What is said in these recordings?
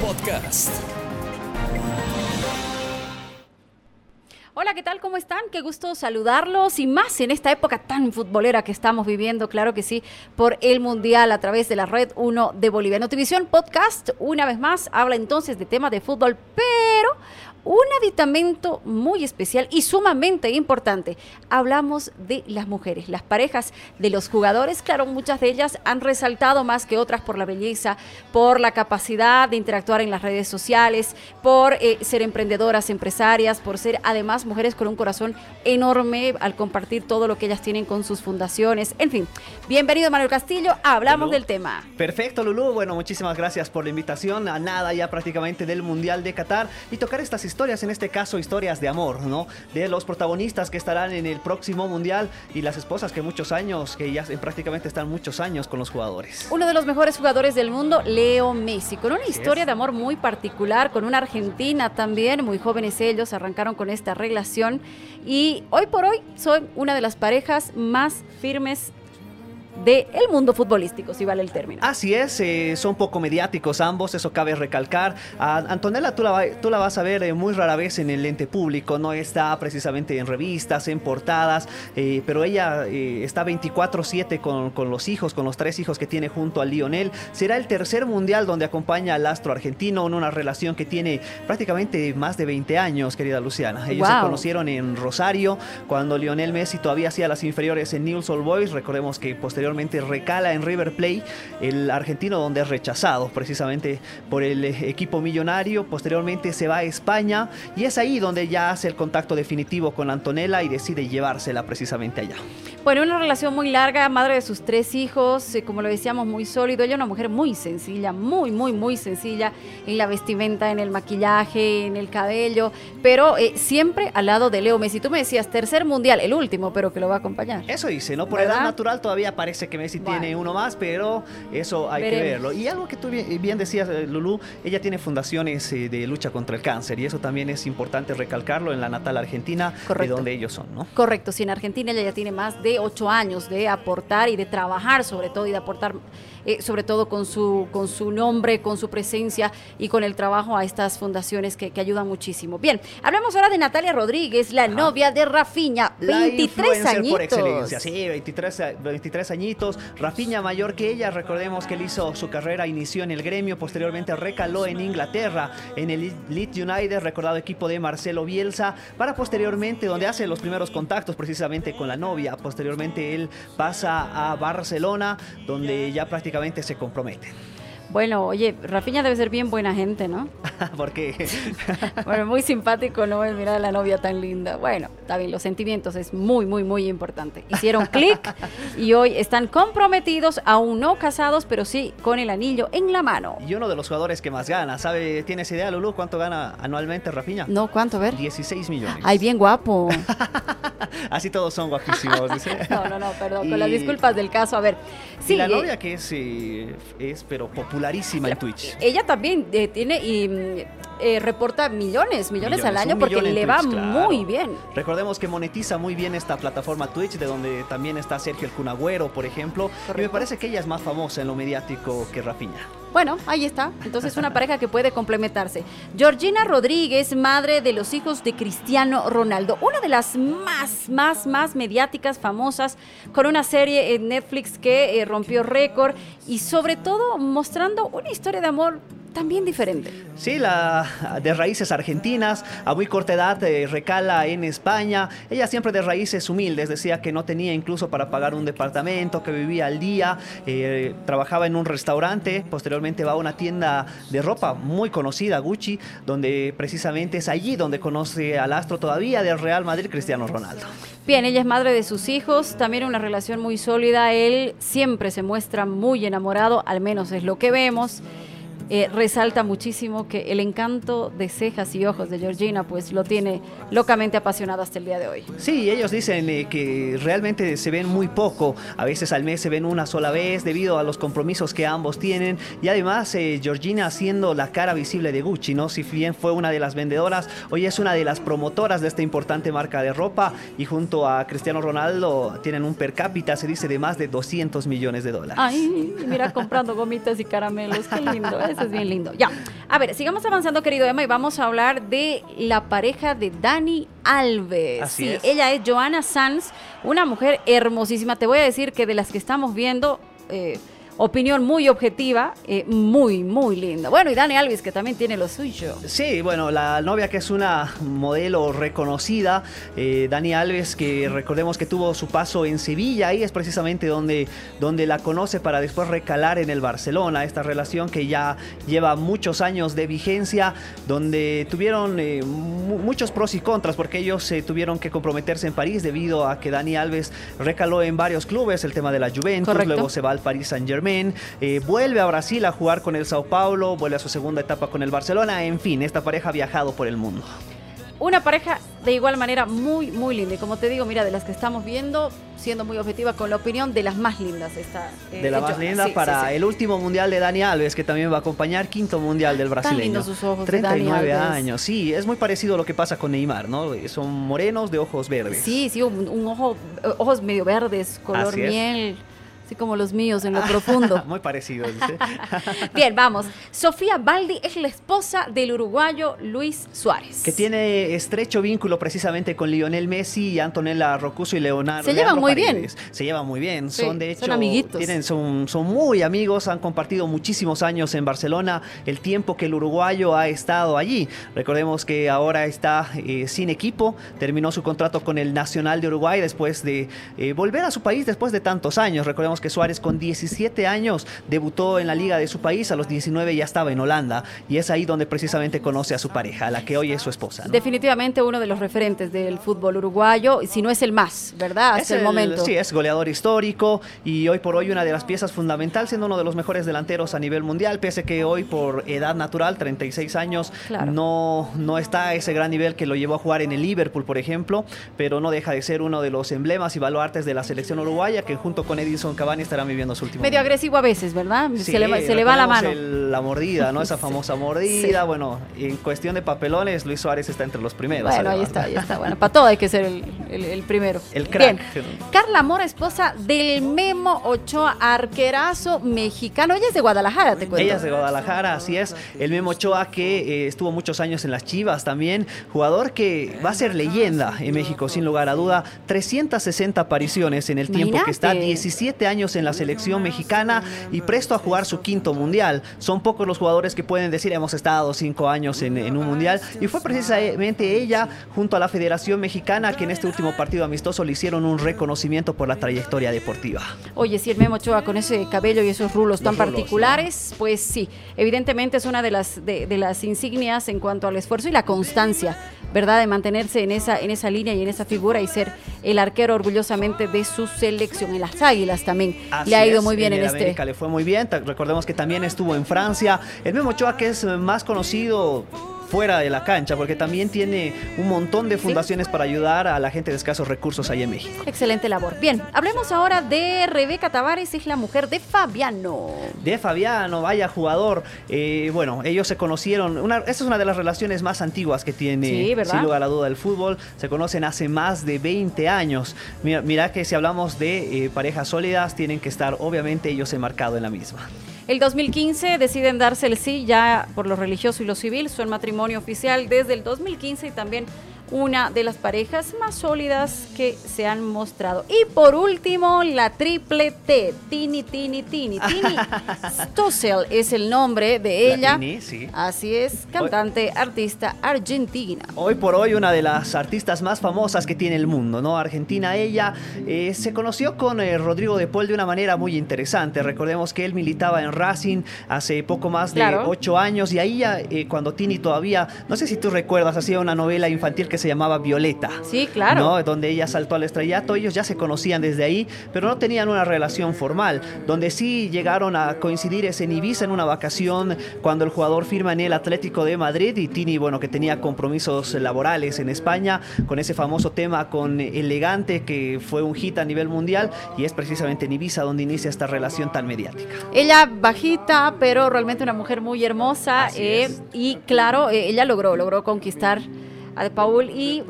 Podcast. Hola, ¿qué tal? ¿Cómo están? Qué gusto saludarlos y más en esta época tan futbolera que estamos viviendo, claro que sí, por el Mundial a través de la Red 1 de Bolivia. Notivisión Podcast, una vez más, habla entonces de temas de fútbol, pero un aditamento muy especial y sumamente importante. Hablamos de las mujeres, las parejas de los jugadores. Claro, muchas de ellas han resaltado más que otras por la belleza, por la capacidad de interactuar en las redes sociales, por eh, ser emprendedoras, empresarias, por ser además mujeres con un corazón enorme al compartir todo lo que ellas tienen con sus fundaciones. En fin, bienvenido Manuel Castillo, hablamos del tema. Perfecto, Lulú. Bueno, muchísimas gracias por la invitación. A nada ya prácticamente del Mundial de Qatar y tocar estas historias, en este caso historias de amor, ¿no? De los protagonistas que estarán en el próximo mundial y las esposas que muchos años, que ya prácticamente están muchos años con los jugadores. Uno de los mejores jugadores del mundo, Leo Messi, con una historia de amor muy particular, con una Argentina también, muy jóvenes ellos, arrancaron con esta relación y hoy por hoy son una de las parejas más firmes del el mundo futbolístico, si vale el término. Así es, eh, son poco mediáticos ambos, eso cabe recalcar. A Antonella tú la, tú la vas a ver eh, muy rara vez en el ente público, no está precisamente en revistas, en portadas, eh, pero ella está 24/7 con, con, los hijos, con los tres hijos que tiene junto a Lionel. Será el tercer mundial donde acompaña al astro argentino en una relación que tiene prácticamente más de 20 años, querida Luciana. Ellos se conocieron en Rosario, cuando Lionel Messi todavía hacía las inferiores en Newell's Old Boys. Recordemos que posteriormente recala en River Plate, el argentino donde es rechazado precisamente por el eh, equipo millonario, posteriormente se va a España y es ahí donde ya hace el contacto definitivo con Antonella y decide llevársela precisamente allá. Bueno, una relación muy larga, madre de sus tres hijos, eh, como lo decíamos, muy sólido. Ella una mujer muy sencilla, muy, muy, muy sencilla en la vestimenta, en el maquillaje, en el cabello, pero eh, siempre al lado de Leo Messi. Tú me decías, tercer mundial, el último, pero que lo va a acompañar. Eso dice, ¿no? Por edad natural todavía parece que Messi tiene uno más, pero eso hay que verlo. Y algo que tú bien, decías, eh, Lulú, ella tiene fundaciones eh, de lucha contra el cáncer y eso también es importante recalcarlo en la natal Argentina, de donde ellos son, ¿no? Correcto, sí, en Argentina ella ya tiene más de ocho años de aportar y de trabajar sobre todo y de aportar eh, sobre todo con su, con su nombre, con su presencia y con el trabajo a estas fundaciones que, ayudan muchísimo. Bien, hablemos ahora de Natalia Rodríguez, la novia de Rafiña, 23 añitos. por excelencia, sí, 23, 23 añitos. Rafiña mayor que ella, recordemos que él hizo su carrera, inició en el gremio, posteriormente recaló en Inglaterra, en el Leeds United, recordado equipo de Marcelo Bielsa, para posteriormente, donde hace los primeros contactos precisamente con la novia, posteriormente él pasa a Barcelona, donde ya prácticamente se comprometen. Bueno, oye, Rafiña debe ser bien buena gente, ¿no? ¿Por qué? bueno, muy simpático, ¿no? Mirar a la novia tan linda. Bueno, está bien, los sentimientos es muy, muy, muy importante. Hicieron clic y hoy están comprometidos, aún no casados, pero sí con el anillo en la mano. Y uno de los jugadores que más gana, ¿sabe? ¿Tienes idea, Lulu, cuánto gana anualmente Rafiña? No, ¿cuánto? A ver. 16 millones. Ay, bien guapo. Así todos son guapísimos, dice. no, no, no, perdón, con las disculpas del caso. A ver. Sí, la novia que es, eh, es pero popularísima en Twitch. Ella también eh, tiene y eh, reporta millones, millones, al año porque le va muy bien. Recordemos que monetiza muy bien esta plataforma Twitch, de donde también está Sergio el Cunagüero, por ejemplo. Y me parece que ella es más famosa en lo mediático que Rafiña. Bueno, ahí está. Entonces una pareja que puede complementarse. Georgina Rodríguez, madre de los hijos de Cristiano Ronaldo, una de las más, más, más mediáticas, famosas, con una serie en Netflix que eh, rompió récord y sobre todo mostrando una historia de amor también diferente. Sí, la de raíces argentinas, a muy corta edad eh, recala en España. Ella siempre de raíces humildes, decía que no tenía incluso para pagar un departamento, que vivía al día, eh, trabajaba en un restaurante, posteriormente va a una tienda de ropa muy conocida, Gucci, donde precisamente es allí donde conoce al astro todavía del Real Madrid, Cristiano Ronaldo. Bien, ella es madre de sus hijos, también una relación muy sólida, él siempre se muestra muy enamorado, al menos es lo que vemos. Eh, resalta muchísimo que el encanto de cejas y ojos de Georgina pues lo tiene locamente apasionado hasta el día de hoy. Sí, ellos dicen eh, que realmente se ven muy poco, a veces al mes se ven una sola vez debido a los compromisos que ambos tienen y además eh, Georgina siendo la cara visible de Gucci, ¿no? Si bien fue una de las vendedoras, hoy es una de las promotoras de esta importante marca de ropa y junto a Cristiano Ronaldo tienen un per cápita, se dice, de más de 200 millones de dólares. Ay, mira comprando gomitas y caramelos, qué lindo es Esto es bien lindo. Ya. A ver, sigamos avanzando, querido Emma, y vamos a hablar de la pareja de Dani Alves. Así sí, es. ella es Joana Sanz, una mujer hermosísima. Te voy a decir que de las que estamos viendo, eh, opinión muy objetiva, eh, muy, muy linda. Bueno, y Dani Alves, que también tiene lo suyo. Sí, bueno, la novia que es una modelo reconocida, eh, Dani Alves, que recordemos que tuvo su paso en Sevilla, ahí es precisamente donde, donde la conoce para después recalar en el Barcelona, esta relación que ya lleva muchos años de vigencia, donde tuvieron eh, mu- muchos pros y contras, porque ellos eh, tuvieron que comprometerse en París debido a que Dani Alves recaló en varios clubes, el tema de la Juventus, Correcto. luego se va al Paris Saint Germain, vuelve a Brasil a jugar con el Sao Paulo, vuelve a su segunda etapa con el Barcelona, en fin, esta pareja ha viajado por el mundo. Una pareja de igual manera muy, muy linda. Y como te digo, mira, de las que estamos viendo, siendo muy objetiva con la opinión de las más lindas. Esta, eh, De la más Joana. linda Sí, para sí, sí. el último mundial de Dani Alves, que también va a acompañar quinto mundial del brasileño. lindos sus ojos de Dani 39 Alves. años, sí, es muy parecido a lo que pasa con Neymar, ¿no? Son morenos de ojos verdes. Sí, sí, un, un ojo, eh, ojos medio verdes, color miel, así como los míos en lo profundo. muy parecido. Bien, vamos. Sofía Baldi es la esposa del uruguayo Luis Suárez. que tiene estrecho vínculo precisamente con Lionel Messi y Antonella Rocuso y Leonardo. Se llevan Leandro muy bien. Se llevan muy bien. Sí, son de son hecho amiguitos. Tienen, son, son muy amigos, han compartido muchísimos años en Barcelona, el tiempo que el uruguayo ha estado allí. Recordemos que ahora está eh, sin equipo, terminó su contrato con el Nacional de Uruguay después de eh, volver a su país después de tantos años. Recordemos que Suárez con 17 años debutó en la liga de su país, a los 19 ya estaba en Holanda y es ahí donde precisamente conoce a su pareja, a la que hoy es su esposa. ¿no? Definitivamente uno de los referentes del fútbol uruguayo, si no es el más, ¿verdad? Hasta Es el, momento. Sí, es goleador histórico y hoy por hoy una de las piezas fundamental, siendo uno de los mejores delanteros a nivel mundial, pese que hoy por edad natural, 36 años, Claro. no, no está a ese gran nivel que lo llevó a jugar en el Liverpool, por ejemplo, pero no deja de ser uno de los emblemas y baluartes de la selección uruguaya que junto con Edison Cavani estarán viviendo su último Medio momento. agresivo a veces, ¿verdad? Sí, se le va, se le va la mano. el- la mordida, ¿no? Esa famosa mordida. Bueno, en cuestión de papelones, Luis Suárez está entre los primeros. Bueno, ahí está, ahí está. Bueno, para todo hay que ser el, el- el primero. El crack. Bien. Carla Mora, esposa del Memo Ochoa, arquerazo mexicano. Ella es de Guadalajara, te cuento. Ella es de Guadalajara, así es. El Memo Ochoa que eh, estuvo muchos años en las Chivas también. Jugador que va a ser leyenda en México, sin lugar a duda. 360 apariciones en el tiempo que está. Imagínate. 17 años en la selección mexicana y presto a jugar su quinto mundial. Son pocos los jugadores que pueden decir hemos estado cinco años en, en un mundial. Y fue precisamente ella, junto a la Federación Mexicana, que en este último partido amistoso le hicieron un reconocimiento por la trayectoria deportiva. Oye, si el Memo Ochoa con ese cabello y esos rulos tan rulos, particulares, pues sí, evidentemente es una de las, de, de las insignias en cuanto al esfuerzo y la constancia, ¿verdad? De mantenerse en esa, en esa línea y en esa figura y ser el arquero orgullosamente de su selección. En las Águilas también Así le ha ido es, muy bien en, el este. América le fue muy bien. Recordemos que también estuvo en Francia. El mismo Ochoa que es más conocido fuera de la cancha, porque también tiene un montón de fundaciones para ayudar a la gente de escasos recursos ahí en México. Excelente labor. Bien, hablemos ahora de Rebeca Tavares, es la mujer de Fabiano. De Fabiano, vaya jugador. Eh, bueno, ellos se conocieron. Una, esta es una de las relaciones más antiguas que tiene, sin lugar a duda, el fútbol. Se conocen hace más de 20 años. Mira, mira que si hablamos de eh, parejas sólidas, tienen que estar obviamente ellos enmarcados en la misma. El 2015 deciden darse el sí ya por lo religioso y lo civil, son matrimonio oficial desde el 2015 y también una de las parejas más sólidas que se han mostrado. Y por último, la triple T, Tini, Tini, Tini. Tini Stossel es el nombre de La ella. Tini, sí. Así es, cantante, artista argentina. Hoy por hoy una de las artistas más famosas que tiene el mundo, ¿no? Argentina, ella eh, se conoció con eh, Rodrigo de Paul de una manera muy interesante. Recordemos que él militaba en Racing hace poco más de Claro. ocho años y ahí ya, eh, cuando Tini todavía, no sé si tú recuerdas, hacía una novela infantil que se llamaba Violeta. Sí, claro. ¿no? Donde ella saltó al estrellato, ellos ya se conocían desde ahí, pero no tenían una relación formal. Donde sí llegaron a coincidir es en Ibiza en una vacación cuando el jugador firma en el Atlético de Madrid y Tini, bueno, que tenía compromisos laborales en España con ese famoso tema con Elegante que fue un hit a nivel mundial y es precisamente en Ibiza donde inicia esta relación tan mediática. Ella bajita, pero realmente una mujer muy hermosa. Eh, y claro, eh, ella logró, logró conquistar a De Paul y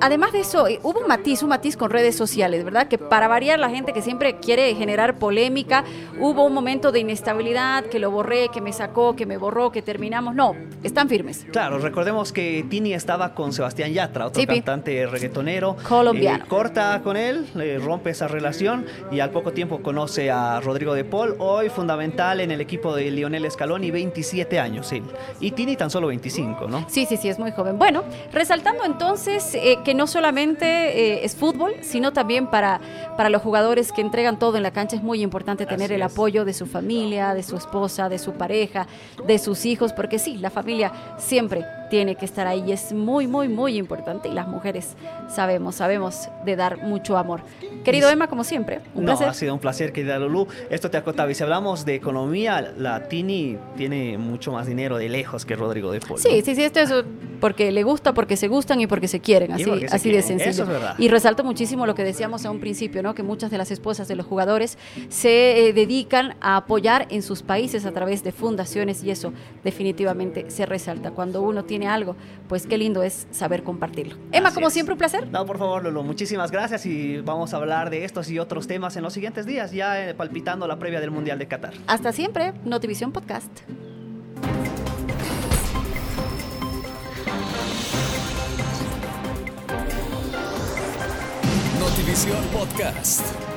además de eso, eh, hubo un matiz, un matiz con redes sociales, ¿verdad? Que para variar la gente que siempre quiere generar polémica, hubo un momento de inestabilidad, que lo borré, que me sacó, que me borró, que terminamos. No, están firmes. Claro, recordemos que Tini estaba con Sebastián Yatra, otro cantante reggaetonero. Colombiano. Eh, corta con él, le rompe esa relación y al poco tiempo conoce a Rodrigo de Paul, hoy fundamental en el equipo de Lionel Scaloni, 27 años él. Y Tini tan solo 25, ¿no? Sí, sí, sí, es muy joven. Bueno, resaltando entonces eh, que no solamente eh, es fútbol, sino también para, para los jugadores que entregan todo en la cancha es muy importante tener el apoyo de su familia, de su esposa, de su pareja, de sus hijos, porque sí, la familia siempre tiene que estar ahí. Es muy, muy, muy importante y las mujeres sabemos, sabemos de dar mucho amor. Querido Emma, como siempre, un no, placer. Ha sido un placer, querida Lulu. Esto te acotaba. Y si hablamos de economía, la Tini tiene mucho más dinero de lejos que Rodrigo de Paul. Sí, sí, sí, esto es porque le gusta, porque se gustan y porque se quieren, así, así de sencillo. Eso es verdad. Y resalto muchísimo lo que decíamos a un principio, ¿no? Que muchas de las esposas de los jugadores se eh, dedican a apoyar en sus países a través de fundaciones y eso definitivamente se resalta. Cuando uno tiene algo, pues qué lindo es saber compartirlo. Emma, como siempre, un placer. No, por favor, Lolo, muchísimas gracias y vamos a hablar de estos y otros temas en los siguientes días, ya eh, palpitando la previa del Mundial de Qatar. Hasta siempre, Notivisión Podcast. Notivisión Podcast.